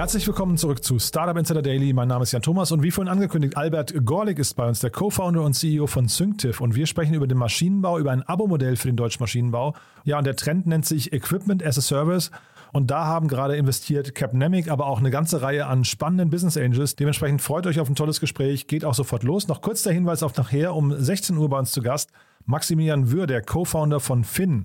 Herzlich willkommen zurück zu Startup Insider Daily. Mein Name ist Jan Thomas und wie vorhin angekündigt, Albert Gorlik ist bei uns, der Co-Founder und CEO von Synctiv. Und wir sprechen über den Maschinenbau, über ein Abo-Modell für den deutschen Maschinenbau. Ja, und der Trend nennt sich Equipment as a Service. Und da haben gerade investiert Capnemic, aber auch eine ganze Reihe an spannenden Business Angels. Dementsprechend freut euch auf ein tolles Gespräch. Geht auch sofort los. Noch kurz der Hinweis auf nachher um 16 Uhr bei uns zu Gast. Maximilian Würr, der Co-Founder von Finn.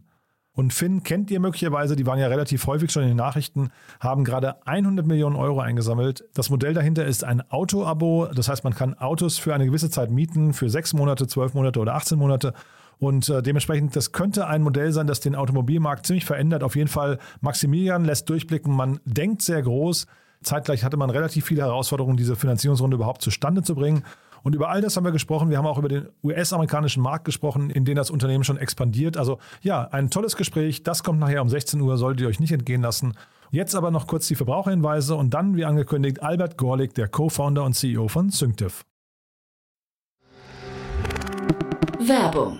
Und Finn kennt ihr möglicherweise, die waren ja relativ häufig schon in den Nachrichten, haben gerade 100 Millionen Euro eingesammelt. Das Modell dahinter ist ein Auto-Abo. Das heißt, man kann Autos für eine gewisse Zeit mieten, für sechs Monate, zwölf Monate oder 18 Monate. Und äh, dementsprechend, das könnte ein Modell sein, das den Automobilmarkt ziemlich verändert. Auf jeden Fall, Maximilian lässt durchblicken, man denkt sehr groß. Zeitgleich hatte man relativ viele Herausforderungen, diese Finanzierungsrunde überhaupt zustande zu bringen. Und über all das haben wir gesprochen. Wir haben auch über den US-amerikanischen Markt gesprochen, in den das Unternehmen schon expandiert. Also ja, ein tolles Gespräch. Das kommt nachher um 16 Uhr, solltet ihr euch nicht entgehen lassen. Jetzt aber noch kurz die Verbraucherhinweise und dann, wie angekündigt, Albert Gorlik, der Co-Founder und CEO von Synctiv. Werbung.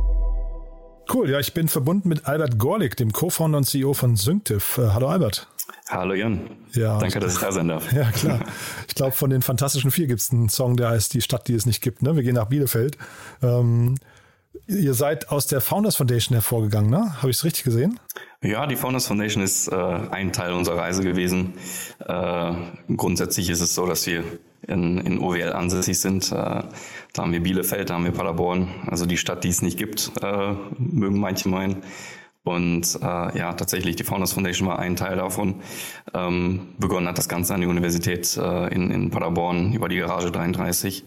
Cool, ja, ich bin verbunden mit Albert Gorlik, dem Co-Founder und CEO von Synctiv. Äh, hallo Albert. Hallo Jan. Ja, Danke, dass ich da sein darf. Ja, klar. Ich glaube, von den Fantastischen Vier gibt es einen Song, der heißt Die Stadt, die es nicht gibt. Ne? Wir gehen nach Bielefeld. Ähm, ihr seid aus der Founders Foundation hervorgegangen, ne? Habe ich es richtig gesehen? Ja, die Founders Foundation ist äh, ein Teil unserer Reise gewesen. Äh, grundsätzlich ist es so, dass wir in, in OWL ansässig sind. Äh, da haben wir Bielefeld, da haben wir Paderborn, also die Stadt, die es nicht gibt, äh, mögen manche meinen. Und äh, ja, tatsächlich, die Founders Foundation war ein Teil davon. Ähm, begonnen hat das Ganze an die Universität äh, in, in Paderborn über die Garage 33.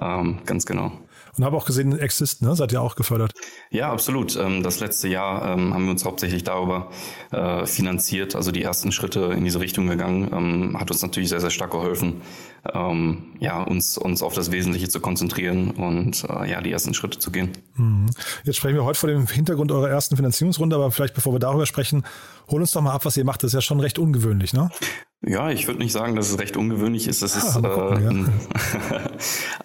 Ähm, ganz genau. Und habe auch gesehen, Exist, ne? Seid ihr auch gefördert? Ja, absolut. Ähm, Das letzte Jahr ähm, haben wir uns hauptsächlich darüber äh, finanziert, also die ersten Schritte in diese Richtung gegangen. Ähm, Hat uns natürlich sehr, sehr stark geholfen, ähm, ja, uns, uns auf das Wesentliche zu konzentrieren und äh, ja, die ersten Schritte zu gehen. Mhm. Jetzt sprechen wir heute vor dem Hintergrund eurer ersten Finanzierungsrunde, aber vielleicht bevor wir darüber sprechen, hol uns doch mal ab, was ihr macht. Das ist ja schon recht ungewöhnlich, ne? Ja, ich würde nicht sagen, dass es recht ungewöhnlich ist. Es ist Ah, gucken, äh,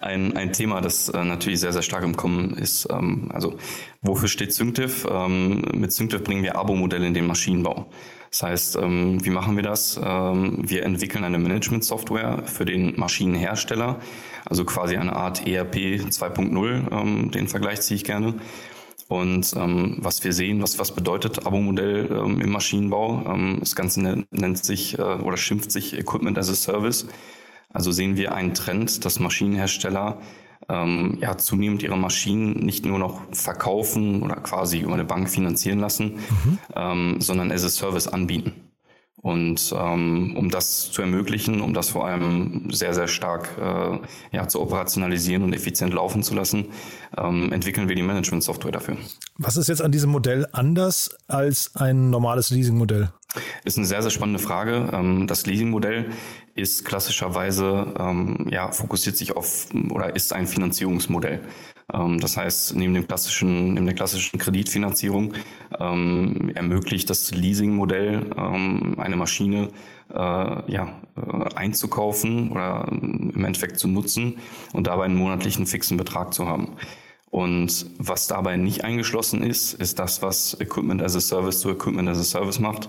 ein, ein Thema, das äh, natürlich sehr, sehr stark im Kommen ist. Ähm, also, wofür steht Synctiv? Ähm, mit Synctiv bringen wir Abo-Modelle in den Maschinenbau. Das heißt, ähm, wie machen wir das? Ähm, wir entwickeln eine Management-Software für den Maschinenhersteller, also quasi eine Art ERP 2.0. Ähm, den Vergleich ziehe ich gerne. Und ähm, was wir sehen, was, was bedeutet Abo-Modell ähm, im Maschinenbau? Ähm, das Ganze nennt, nennt sich äh, oder schimpft sich Equipment as a Service. Also sehen wir einen Trend, dass Maschinenhersteller ähm, ja zunehmend ihre Maschinen nicht nur noch verkaufen oder quasi über eine Bank finanzieren lassen, ähm, sondern as a Service anbieten. Und ähm, um das zu ermöglichen, um das vor allem sehr, sehr stark äh, ja, zu operationalisieren und effizient laufen zu lassen, ähm, entwickeln wir die Management-Software dafür. Was ist jetzt an diesem Modell anders als ein normales Leasingmodell? Ist eine sehr, sehr spannende Frage. Ähm, Das Leasingmodell ist klassischerweise, ähm, ja, fokussiert sich auf oder ist ein Finanzierungsmodell. Ähm, Das heißt, neben dem klassischen, neben der klassischen Kreditfinanzierung ähm, ermöglicht das Leasingmodell ähm, eine Maschine äh, ja, äh, einzukaufen oder im Endeffekt zu nutzen und dabei einen monatlichen fixen Betrag zu haben. Und was dabei nicht eingeschlossen ist, ist das, was Equipment as a Service zu Equipment as a Service macht,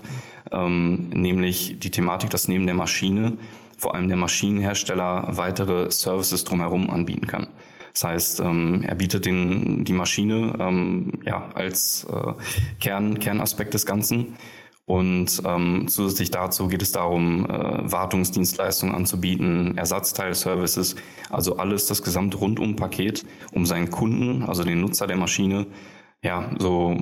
ähm, nämlich die Thematik, dass neben der Maschine vor allem der Maschinenhersteller weitere Services drumherum anbieten kann. Das heißt, ähm, er bietet den, die Maschine ähm, ja, als äh, Kern, Kernaspekt des Ganzen. Und ähm, zusätzlich dazu geht es darum, äh, Wartungsdienstleistungen anzubieten, Ersatzteilservices, also alles, das gesamte Rundum-Paket, um seinen Kunden, also den Nutzer der Maschine, ja, so,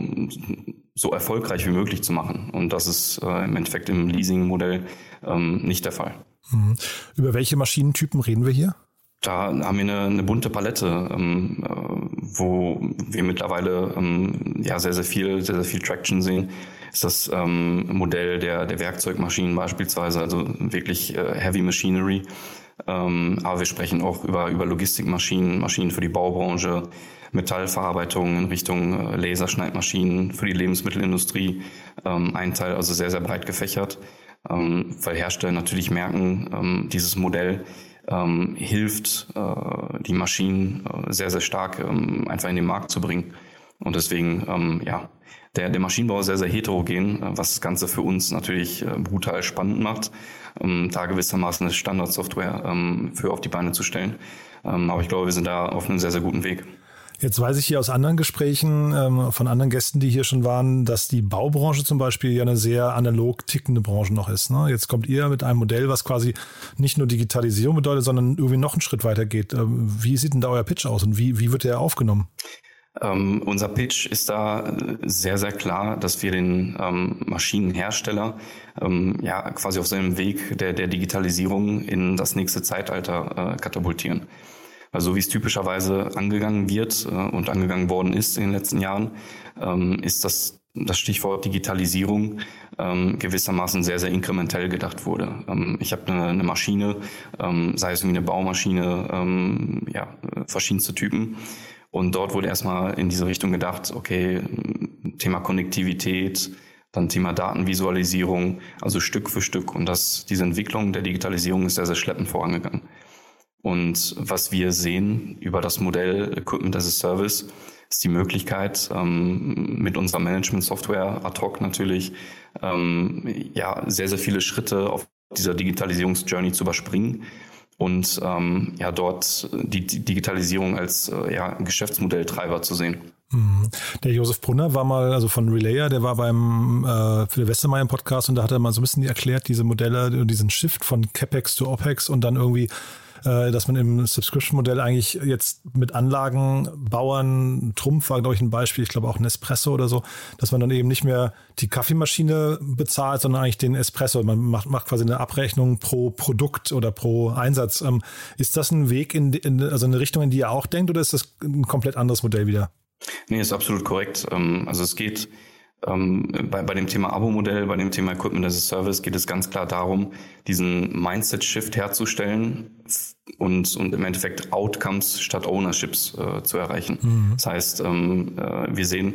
so erfolgreich wie möglich zu machen. Und das ist äh, im Endeffekt im Leasing-Modell ähm, nicht der Fall. Mhm. Über welche Maschinentypen reden wir hier? Da haben wir eine, eine bunte Palette, ähm, äh, wo wir mittlerweile ähm, ja sehr, sehr viel, sehr, sehr viel Traction sehen. Ist das ähm, Modell der, der Werkzeugmaschinen beispielsweise, also wirklich äh, Heavy Machinery. Ähm, aber wir sprechen auch über, über Logistikmaschinen, Maschinen für die Baubranche, Metallverarbeitung in Richtung äh, Laserschneidmaschinen für die Lebensmittelindustrie. Ähm, ein Teil also sehr, sehr breit gefächert, ähm, weil Hersteller natürlich merken, dieses Modell ähm, hilft, äh, die Maschinen äh, sehr, sehr stark ähm, einfach in den Markt zu bringen. Und deswegen, ähm, ja, der, der Maschinenbau ist sehr, sehr heterogen, äh, was das Ganze für uns natürlich äh, brutal spannend macht, um da gewissermaßen eine Standardsoftware ähm, für auf die Beine zu stellen. Ähm, aber ich glaube, wir sind da auf einem sehr, sehr guten Weg. Jetzt weiß ich hier aus anderen Gesprächen ähm, von anderen Gästen, die hier schon waren, dass die Baubranche zum Beispiel ja eine sehr analog tickende Branche noch ist. Ne? Jetzt kommt ihr mit einem Modell, was quasi nicht nur Digitalisierung bedeutet, sondern irgendwie noch einen Schritt weiter geht. Ähm, wie sieht denn da euer Pitch aus und wie, wie wird der aufgenommen? Ähm, unser Pitch ist da sehr, sehr klar, dass wir den ähm, Maschinenhersteller ähm, ja quasi auf seinem Weg der, der Digitalisierung in das nächste Zeitalter äh, katapultieren. Weil so wie es typischerweise angegangen wird äh, und angegangen worden ist in den letzten Jahren, ähm, ist das, das Stichwort Digitalisierung ähm, gewissermaßen sehr, sehr inkrementell gedacht wurde. Ähm, ich habe eine, eine Maschine, ähm, sei es wie eine Baumaschine, ähm, ja, verschiedenste Typen. Und dort wurde erstmal in diese Richtung gedacht, okay, Thema Konnektivität, dann Thema Datenvisualisierung, also Stück für Stück. Und das, diese Entwicklung der Digitalisierung ist sehr, sehr schleppend vorangegangen. Und was wir sehen über das Modell Equipment as a Service, ist die Möglichkeit, ähm, mit unserer Management-Software ad hoc natürlich ähm, ja, sehr, sehr viele Schritte auf dieser Digitalisierungsjourney zu überspringen und ähm, ja, dort die, die Digitalisierung als äh, ja, Geschäftsmodelltreiber zu sehen. Mhm. Der Josef Brunner war mal, also von Relayer, der war beim äh, Philipp Westermeier Podcast und da hat er mal so ein bisschen erklärt, diese Modelle, diesen Shift von CapEx zu OPEX und dann irgendwie äh, dass man im Subscription-Modell eigentlich jetzt mit Anlagenbauern, Trumpf war, glaube ich, ein Beispiel, ich glaube auch Nespresso oder so, dass man dann eben nicht mehr die Kaffeemaschine bezahlt, sondern eigentlich den Espresso. Man macht, macht quasi eine Abrechnung pro Produkt oder pro Einsatz. Ähm, ist das ein Weg in, in, also eine Richtung, in die ihr auch denkt, oder ist das ein komplett anderes Modell wieder? Nee, ist absolut korrekt. Ähm, also es geht ähm, bei, bei dem Thema Abo-Modell, bei dem Thema Equipment as a Service geht es ganz klar darum, diesen Mindset-Shift herzustellen und, und im Endeffekt Outcomes statt Ownerships äh, zu erreichen. Mhm. Das heißt, ähm, äh, wir sehen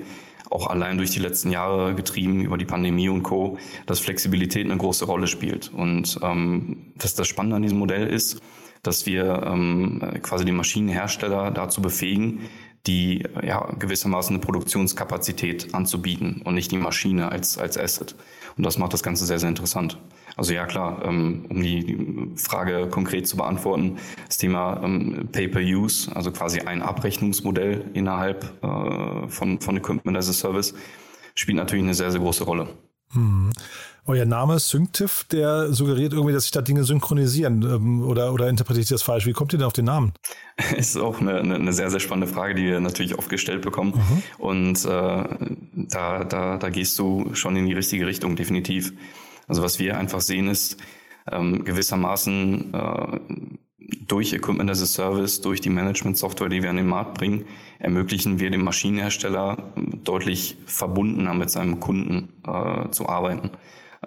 auch allein durch die letzten Jahre getrieben über die Pandemie und Co., dass Flexibilität eine große Rolle spielt. Und ähm, dass das Spannende an diesem Modell ist, dass wir ähm, quasi die Maschinenhersteller dazu befähigen, die ja gewissermaßen eine Produktionskapazität anzubieten und nicht die Maschine als, als Asset. Und das macht das Ganze sehr, sehr interessant. Also ja klar, ähm, um die Frage konkret zu beantworten, das Thema ähm, Pay-per-Use, also quasi ein Abrechnungsmodell innerhalb äh, von, von Equipment as a Service, spielt natürlich eine sehr, sehr große Rolle. Hm. Euer Name Synctiv, der suggeriert irgendwie, dass sich da Dinge synchronisieren ähm, oder, oder interpretiert ihr das falsch? Wie kommt ihr denn auf den Namen? Ist auch eine, eine sehr, sehr spannende Frage, die wir natürlich oft gestellt bekommen. Mhm. Und äh, da, da, da gehst du schon in die richtige Richtung, definitiv. Also was wir einfach sehen ist, ähm, gewissermaßen äh, durch Equipment as a Service, durch die Management-Software, die wir an den Markt bringen, ermöglichen wir dem Maschinenhersteller deutlich verbundener mit seinem Kunden äh, zu arbeiten.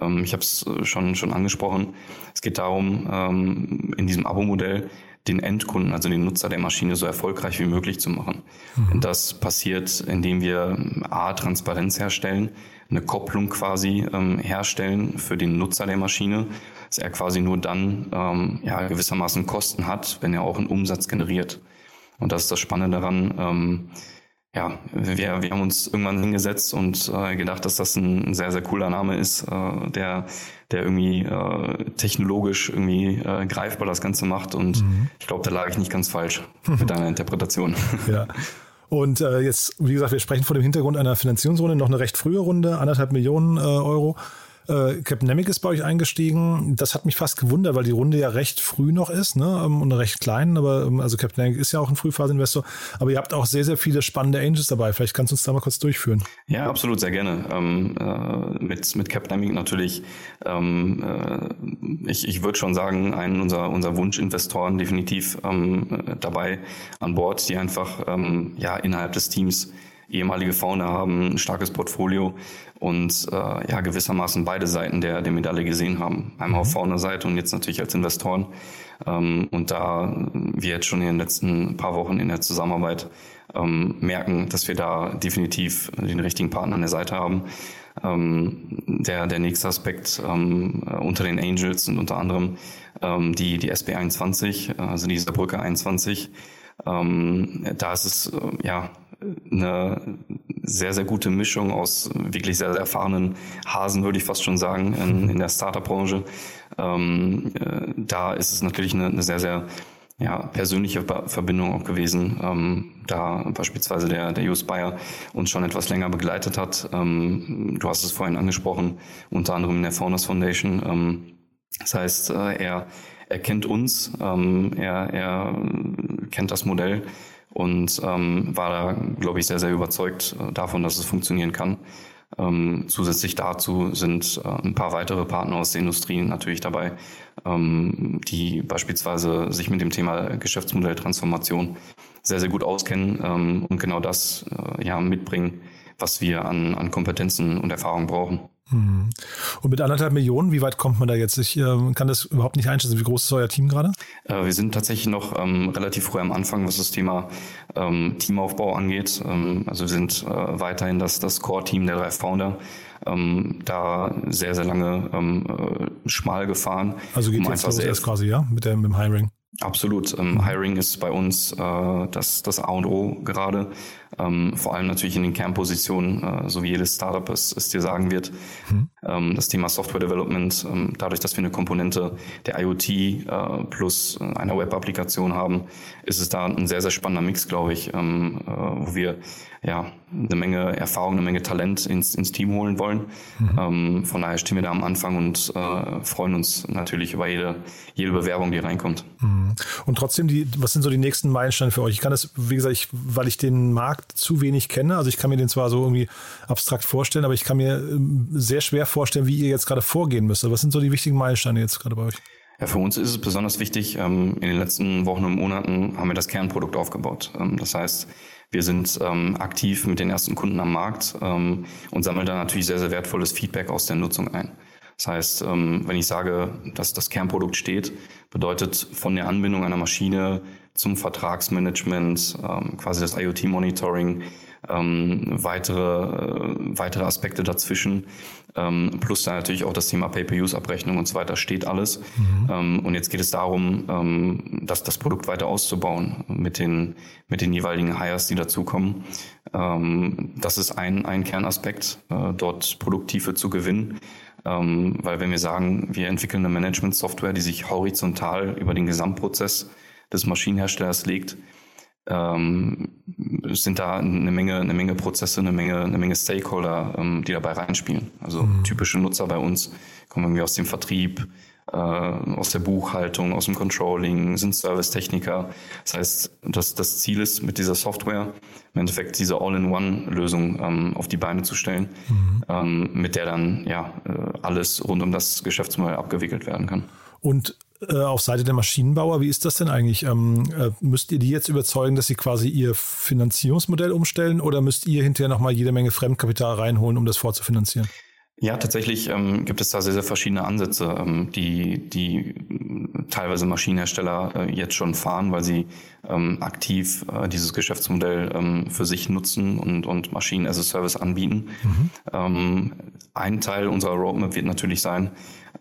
Ähm, ich habe es äh, schon, schon angesprochen. Es geht darum, ähm, in diesem Abo-Modell den Endkunden, also den Nutzer der Maschine, so erfolgreich wie möglich zu machen. Mhm. Das passiert, indem wir A, Transparenz herstellen, eine Kopplung quasi ähm, herstellen für den Nutzer der Maschine, dass er quasi nur dann ähm, ja, gewissermaßen Kosten hat, wenn er auch einen Umsatz generiert. Und das ist das Spannende daran. Ähm, ja, wir, wir haben uns irgendwann hingesetzt und äh, gedacht, dass das ein, ein sehr, sehr cooler Name ist, äh, der, der irgendwie äh, technologisch irgendwie äh, greifbar das Ganze macht. Und mhm. ich glaube, da lag ich nicht ganz falsch mit deiner Interpretation. Ja. Und äh, jetzt, wie gesagt, wir sprechen vor dem Hintergrund einer Finanzierungsrunde, noch eine recht frühe Runde, anderthalb Millionen äh, Euro. Äh, Capnemic ist bei euch eingestiegen. Das hat mich fast gewundert, weil die Runde ja recht früh noch ist ne? Ähm, und recht klein. Aber ähm, also Capnemic ist ja auch ein Frühphase-Investor. Aber ihr habt auch sehr, sehr viele spannende Angels dabei. Vielleicht kannst du uns da mal kurz durchführen. Ja, absolut, sehr gerne. Ähm, äh, mit mit Capnemic natürlich. Ähm, äh, ich ich würde schon sagen, einen unserer unser Wunschinvestoren definitiv ähm, dabei an Bord, die einfach ähm, ja innerhalb des Teams ehemalige Founder haben, ein starkes Portfolio und äh, ja gewissermaßen beide Seiten der, der Medaille gesehen haben. Einmal auf mhm. Founder-Seite und jetzt natürlich als Investoren. Ähm, und da wir jetzt schon in den letzten paar Wochen in der Zusammenarbeit ähm, merken, dass wir da definitiv den richtigen Partner an der Seite haben. Ähm, der, der nächste Aspekt ähm, unter den Angels sind unter anderem ähm, die, die SB21, also die Saarbrücker 21. Ähm, da ist es äh, ja eine sehr, sehr gute Mischung aus wirklich sehr, sehr erfahrenen Hasen, würde ich fast schon sagen, in, in der Startup-Branche. Ähm, äh, da ist es natürlich eine, eine sehr, sehr ja, persönliche Verbindung auch gewesen, ähm, da beispielsweise der, der US Bayer uns schon etwas länger begleitet hat. Ähm, du hast es vorhin angesprochen, unter anderem in der Founders Foundation. Ähm, das heißt, äh, er, er kennt uns, ähm, er, er kennt das Modell und ähm, war da, glaube ich, sehr, sehr überzeugt äh, davon, dass es funktionieren kann. Ähm, zusätzlich dazu sind äh, ein paar weitere Partner aus der Industrie natürlich dabei, ähm, die beispielsweise sich mit dem Thema Geschäftsmodelltransformation sehr, sehr gut auskennen ähm, und genau das äh, ja mitbringen, was wir an, an Kompetenzen und Erfahrung brauchen. Mhm. Und mit anderthalb Millionen, wie weit kommt man da jetzt? Ich äh, kann das überhaupt nicht einschätzen. Wie groß ist euer Team gerade? Äh, wir sind tatsächlich noch ähm, relativ früh am Anfang, was das Thema ähm, Teamaufbau angeht. Ähm, also wir sind äh, weiterhin das, das Core-Team der drei Founder. Ähm, da sehr, sehr lange ähm, äh, schmal gefahren. Also geht um jetzt los erst quasi, ja, mit, der, mit dem Hiring? Absolut. Ähm, Hiring ist bei uns äh, das, das A und O gerade. Ähm, vor allem natürlich in den Kernpositionen, äh, so wie jedes Startup es, es dir sagen wird. Mhm. Ähm, das Thema Software Development, ähm, dadurch, dass wir eine Komponente der IoT äh, plus äh, einer Web-Applikation haben, ist es da ein sehr, sehr spannender Mix, glaube ich, ähm, äh, wo wir ja eine Menge Erfahrung, eine Menge Talent ins, ins Team holen wollen. Mhm. Ähm, von daher stehen wir da am Anfang und äh, freuen uns natürlich über jede, jede Bewerbung, die reinkommt. Mhm. Und trotzdem, die, was sind so die nächsten Meilensteine für euch? Ich kann das, wie gesagt, ich, weil ich den Markt zu wenig kenne, also ich kann mir den zwar so irgendwie abstrakt vorstellen, aber ich kann mir ähm, sehr schwer vorstellen, wie ihr jetzt gerade vorgehen müsst. Was sind so die wichtigen Meilensteine jetzt gerade bei euch? Ja, für uns ist es besonders wichtig, ähm, in den letzten Wochen und Monaten haben wir das Kernprodukt aufgebaut. Ähm, das heißt, wir sind aktiv mit den ersten Kunden am Markt und sammeln da natürlich sehr, sehr wertvolles Feedback aus der Nutzung ein. Das heißt, wenn ich sage, dass das Kernprodukt steht, bedeutet von der Anbindung einer Maschine zum Vertragsmanagement, ähm, quasi das IoT-Monitoring, ähm, weitere, äh, weitere Aspekte dazwischen, ähm, plus dann natürlich auch das Thema Pay-per-Use-Abrechnung und so weiter steht alles. Mhm. Ähm, und jetzt geht es darum, ähm, dass das Produkt weiter auszubauen mit den, mit den jeweiligen Hires, die dazukommen. Ähm, das ist ein, ein Kernaspekt, äh, dort Produkttiefe zu gewinnen. Ähm, weil wenn wir sagen, wir entwickeln eine Management-Software, die sich horizontal über den Gesamtprozess des Maschinenherstellers legt, ähm, sind da eine Menge, eine Menge Prozesse, eine Menge, eine Menge Stakeholder, ähm, die dabei reinspielen. Also mhm. typische Nutzer bei uns kommen irgendwie aus dem Vertrieb, äh, aus der Buchhaltung, aus dem Controlling, sind Servicetechniker. Das heißt, das, das Ziel ist, mit dieser Software im Endeffekt diese All-in-One-Lösung ähm, auf die Beine zu stellen, mhm. ähm, mit der dann ja äh, alles rund um das Geschäftsmodell abgewickelt werden kann. Und äh, auf Seite der Maschinenbauer, wie ist das denn eigentlich? Ähm, äh, müsst ihr die jetzt überzeugen, dass sie quasi ihr Finanzierungsmodell umstellen oder müsst ihr hinterher nochmal jede Menge Fremdkapital reinholen, um das vorzufinanzieren? Ja, tatsächlich ähm, gibt es da sehr, sehr verschiedene Ansätze, ähm, die, die teilweise Maschinenhersteller äh, jetzt schon fahren, weil sie ähm, aktiv äh, dieses Geschäftsmodell ähm, für sich nutzen und, und Maschinen as a Service anbieten. Mhm. Ähm, ein Teil unserer Roadmap wird natürlich sein,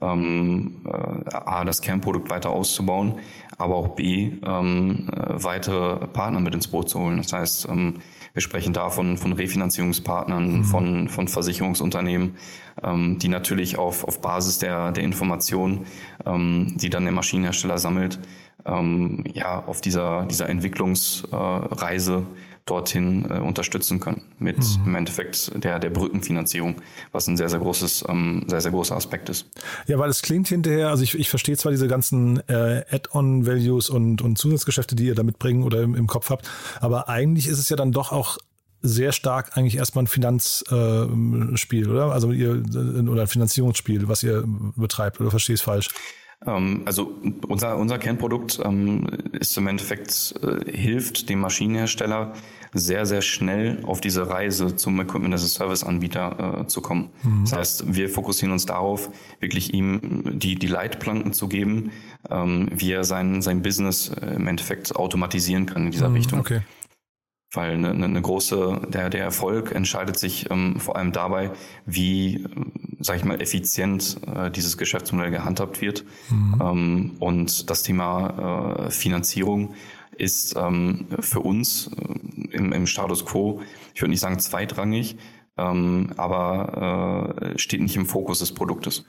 ähm, äh, A, das Kernprodukt weiter auszubauen, aber auch B, ähm, äh, weitere Partner mit ins Boot zu holen. Das heißt, ähm, wir sprechen da von, von Refinanzierungspartnern, mhm. von, von Versicherungsunternehmen, ähm, die natürlich auf, auf Basis der, der Informationen, ähm, die dann der Maschinenhersteller sammelt, ähm, ja, auf dieser, dieser Entwicklungsreise dorthin äh, unterstützen können mit mhm. im Endeffekt der, der Brückenfinanzierung, was ein sehr, sehr großes, ähm, sehr, sehr großer Aspekt ist. Ja, weil es klingt hinterher, also ich, ich verstehe zwar diese ganzen äh, Add-on-Values und, und Zusatzgeschäfte, die ihr da mitbringen oder im, im Kopf habt, aber eigentlich ist es ja dann doch auch sehr stark eigentlich erstmal ein Finanzspiel, äh, oder? Also ihr oder ein Finanzierungsspiel, was ihr betreibt, oder verstehe ich es falsch? Ähm, also unser, unser Kernprodukt ähm, ist im Endeffekt, äh, hilft dem Maschinenhersteller sehr, sehr schnell auf diese Reise zum Equipment as a Service Anbieter äh, zu kommen. Mhm. Das heißt, wir fokussieren uns darauf, wirklich ihm die, die Leitplanken zu geben, ähm, wie er sein, sein Business äh, im Endeffekt automatisieren kann in dieser mhm, Richtung. Okay weil eine, eine große, der, der Erfolg entscheidet sich ähm, vor allem dabei, wie, sage ich mal, effizient äh, dieses Geschäftsmodell gehandhabt wird. Mhm. Ähm, und das Thema äh, Finanzierung ist ähm, für uns äh, im, im Status quo, ich würde nicht sagen zweitrangig, ähm, aber äh, steht nicht im Fokus des Produktes.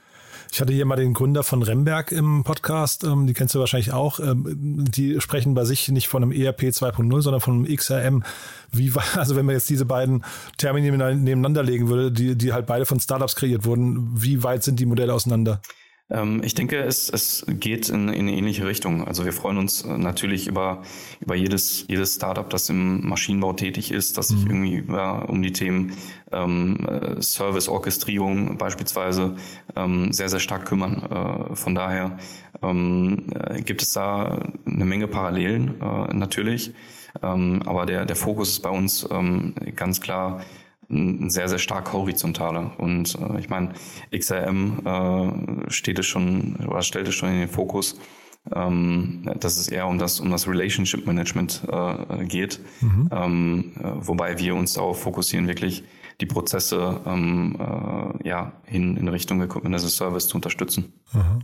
Ich hatte hier mal den Gründer von Remberg im Podcast, ähm, die kennst du wahrscheinlich auch. Ähm, die sprechen bei sich nicht von einem ERP 2.0, sondern von einem XRM. Wie, also wenn man jetzt diese beiden Termine nebeneinander legen würde, die, die halt beide von Startups kreiert wurden, wie weit sind die Modelle auseinander? Ähm, ich denke, es, es geht in, in eine ähnliche Richtung. Also wir freuen uns äh, natürlich über, über jedes, jedes Startup, das im Maschinenbau tätig ist, das sich mhm. irgendwie über, um die Themen ähm, äh, Service, Orchestrierung beispielsweise ähm, sehr, sehr stark kümmern. Äh, von daher ähm, äh, gibt es da eine Menge Parallelen äh, natürlich. Ähm, aber der, der Fokus ist bei uns ähm, ganz klar sehr, sehr stark horizontaler. Und äh, ich meine, XRM äh, steht es schon oder stellt es schon in den Fokus, ähm, dass es eher um das, um das Relationship Management äh, geht. Mhm. Ähm, äh, wobei wir uns darauf fokussieren, wirklich die Prozesse ähm, äh, ja, in, in Richtung Equipment as a Service zu unterstützen. Mhm.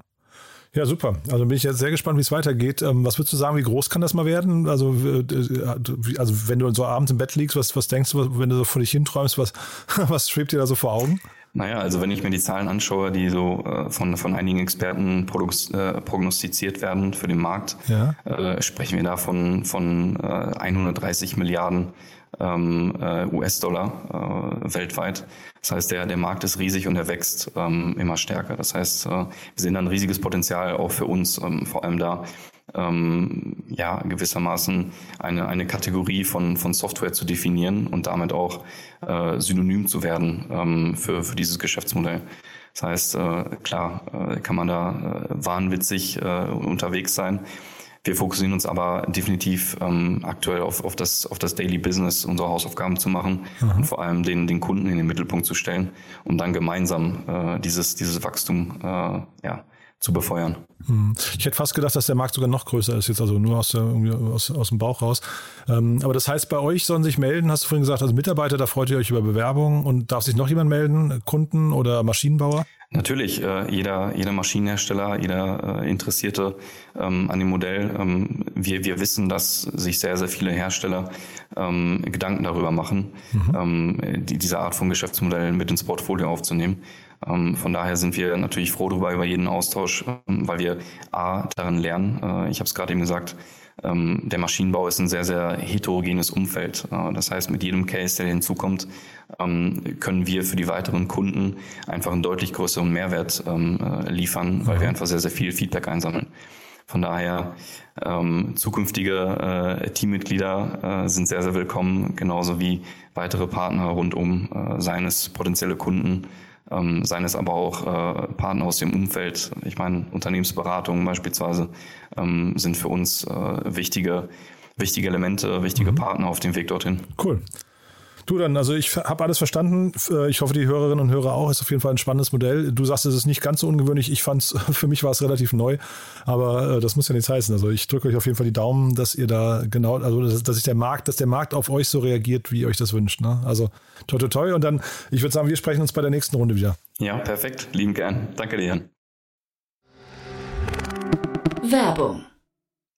Ja, super. Also bin ich jetzt sehr gespannt, wie es weitergeht. Ähm, was würdest du sagen, wie groß kann das mal werden? Also, äh, also wenn du so abends im Bett liegst, was, was denkst du, wenn du so vor dich hinträumst, was, was schwebt dir da so vor Augen? Naja, also wenn ich mir die Zahlen anschaue, die so äh, von, von einigen Experten äh, prognostiziert werden für den Markt, ja. äh, sprechen wir da von, von äh, 130 Milliarden ähm, äh, US-Dollar äh, weltweit. Das heißt, der, der Markt ist riesig und er wächst ähm, immer stärker. Das heißt, äh, wir sehen da ein riesiges Potenzial auch für uns, ähm, vor allem da ähm, ja gewissermaßen eine, eine Kategorie von, von Software zu definieren und damit auch äh, synonym zu werden ähm, für, für dieses Geschäftsmodell. Das heißt, äh, klar, äh, kann man da äh, wahnwitzig äh, unterwegs sein. Wir fokussieren uns aber definitiv ähm, aktuell auf, auf, das, auf das Daily Business, unsere Hausaufgaben zu machen mhm. und vor allem den, den Kunden in den Mittelpunkt zu stellen, um dann gemeinsam äh, dieses, dieses Wachstum äh, ja, zu befeuern. Hm. Ich hätte fast gedacht, dass der Markt sogar noch größer ist, jetzt also nur aus, der, aus, aus dem Bauch raus. Ähm, aber das heißt, bei euch sollen sich melden, hast du vorhin gesagt, also Mitarbeiter, da freut ihr euch über Bewerbungen und darf sich noch jemand melden, Kunden oder Maschinenbauer? Natürlich, äh, jeder, jeder Maschinenhersteller, jeder äh, Interessierte ähm, an dem Modell. Ähm, wir, wir wissen, dass sich sehr, sehr viele Hersteller ähm, Gedanken darüber machen, mhm. die, diese Art von Geschäftsmodellen mit ins Portfolio aufzunehmen. Von daher sind wir natürlich froh darüber, über jeden Austausch, weil wir A, daran lernen. Äh, ich habe es gerade eben gesagt, der Maschinenbau ist ein sehr, sehr heterogenes Umfeld. Äh, das heißt, mit jedem Case, der hinzukommt, ähm, können wir für die weiteren Kunden einfach einen deutlich größeren Mehrwert ähm, äh, liefern, weil wir einfach sehr, sehr viel Feedback einsammeln. Von daher ähm, zukünftige äh, Teammitglieder äh, sind sehr, sehr willkommen, genauso wie weitere Partner rund um äh, seines potenzielle Kunden ähm, seien es aber auch äh, Partner aus dem Umfeld. Ich meine, Unternehmensberatungen beispielsweise ähm, sind für uns äh, wichtige, wichtige Elemente, wichtige mhm. Partner auf dem Weg dorthin. Cool. Du dann, also ich habe alles verstanden. Äh, ich hoffe, die Hörerinnen und Hörer auch. Ist auf jeden Fall ein spannendes Modell. Du sagst, es ist nicht ganz so ungewöhnlich. Ich fand es, für mich war es relativ neu, aber äh, das muss ja nichts heißen. Also ich drücke euch auf jeden Fall die Daumen, dass ihr da genau, also dass, dass sich der Markt, dass der Markt auf euch so reagiert, wie ihr euch das wünscht. Ne? Also toi toi toi. Und dann, ich würde sagen, wir sprechen uns bei der nächsten Runde wieder. Ja, perfekt. Lieben gern. Danke dir. Werbung.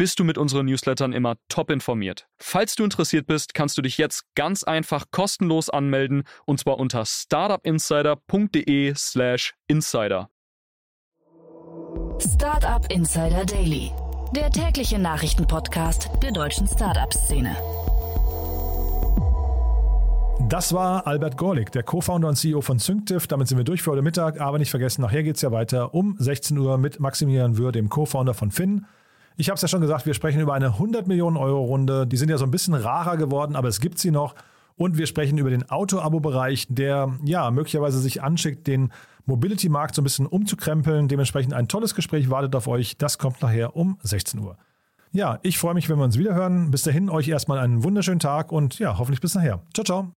bist du mit unseren Newslettern immer top informiert. Falls du interessiert bist, kannst du dich jetzt ganz einfach kostenlos anmelden und zwar unter startupinsider.de/slash insider. Startup Insider Daily, der tägliche Nachrichtenpodcast der deutschen Startup-Szene. Das war Albert Gorlik, der Co-Founder und CEO von Synctiv. Damit sind wir durch für heute Mittag, aber nicht vergessen, nachher geht es ja weiter um 16 Uhr mit Maximilian Würr, dem Co-Founder von Finn. Ich habe es ja schon gesagt, wir sprechen über eine 100 Millionen Euro Runde. Die sind ja so ein bisschen rarer geworden, aber es gibt sie noch. Und wir sprechen über den Auto-Abo-Bereich, der ja möglicherweise sich anschickt, den Mobility-Markt so ein bisschen umzukrempeln. Dementsprechend ein tolles Gespräch wartet auf euch. Das kommt nachher um 16 Uhr. Ja, ich freue mich, wenn wir uns wieder hören. Bis dahin euch erstmal einen wunderschönen Tag und ja, hoffentlich bis nachher. Ciao, ciao.